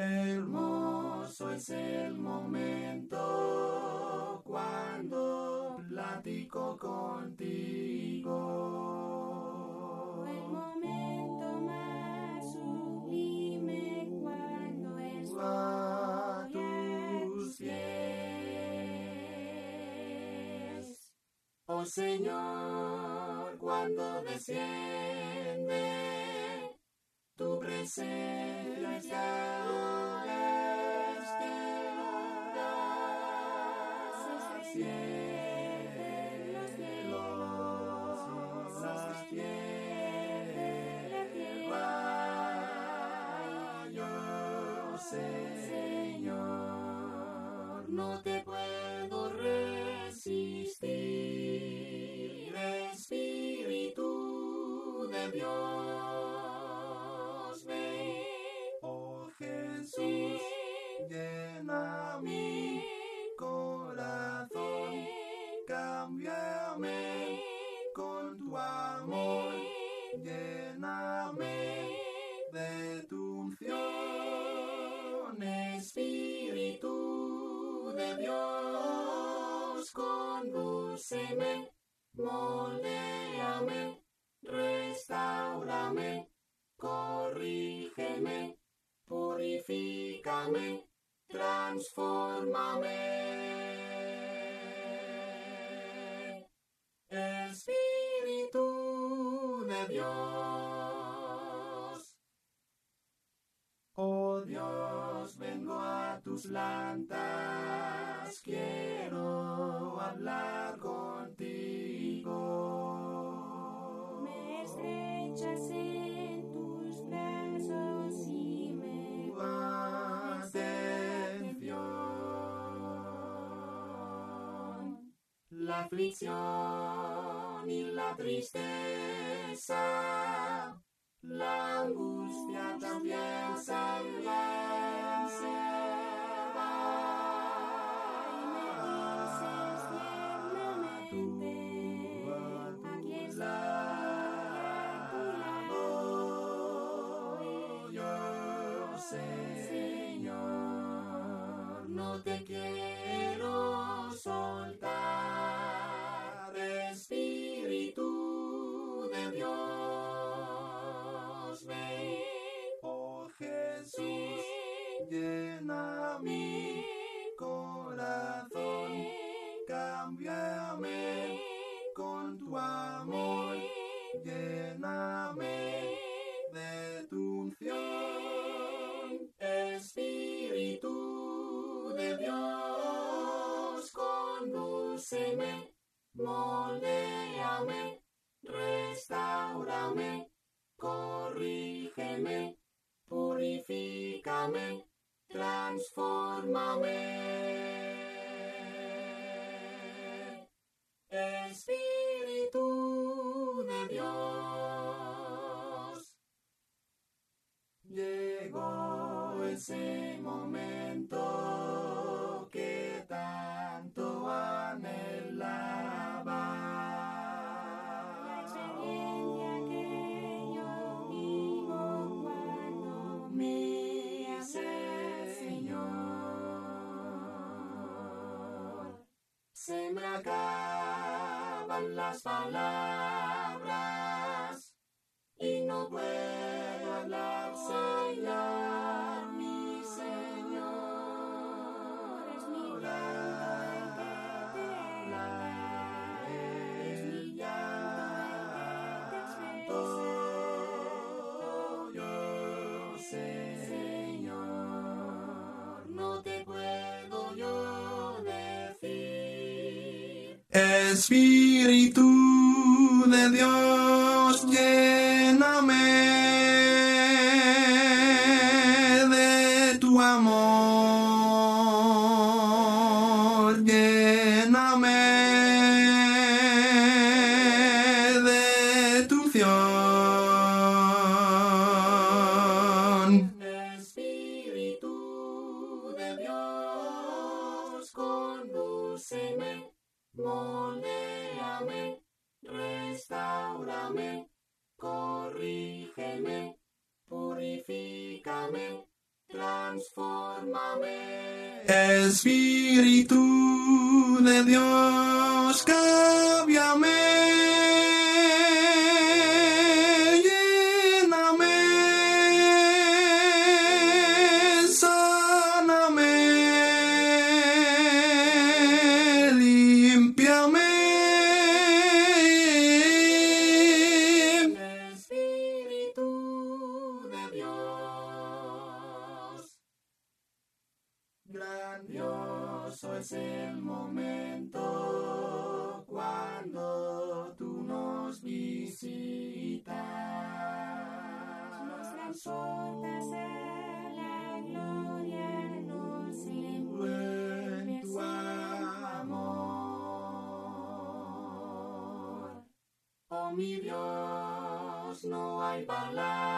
Hermoso es el momento cuando platico contigo. El momento más sublime cuando estoy A tus pies. Oh Señor, cuando desciende tu presencia este lugar. Lléname de tu unción, Espíritu de Dios, condúceme, moldéame, restaurame, corrígeme, purifícame, transfórmame. Espíritu de Dios. Tus plantas, quiero hablar contigo. Me estrechas en tus brazos y me atención. La aflicción y la tristeza, la angustia también se condúceme, moldéame, restaurame, corrígeme, purifícame, transfórmame. Espíritu de Dios. Llegó ese momento se me acaban las palabras y no puedo hablar, Espíritu de Dios, lléname de tu amor, transfórmame. Espíritu de Dios, cámbiame. Grandioso es el momento cuando tú nos visitas. Nos transportas a la gloria, nos en envuelves tu en amor. Oh mi Dios, no hay palabras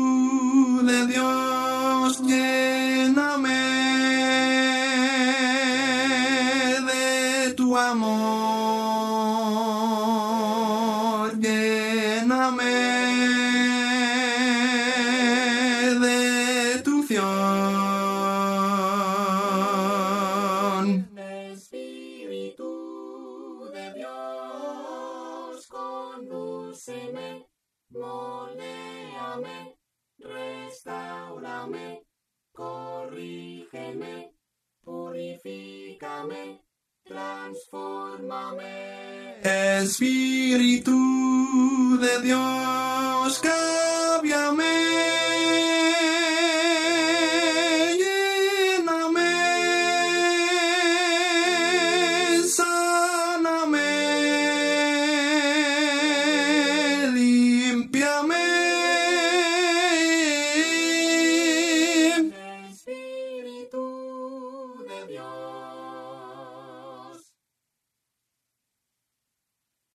moléame, restaurame, corrígeme, purifícame, transfórmame. Espíritu de Dios,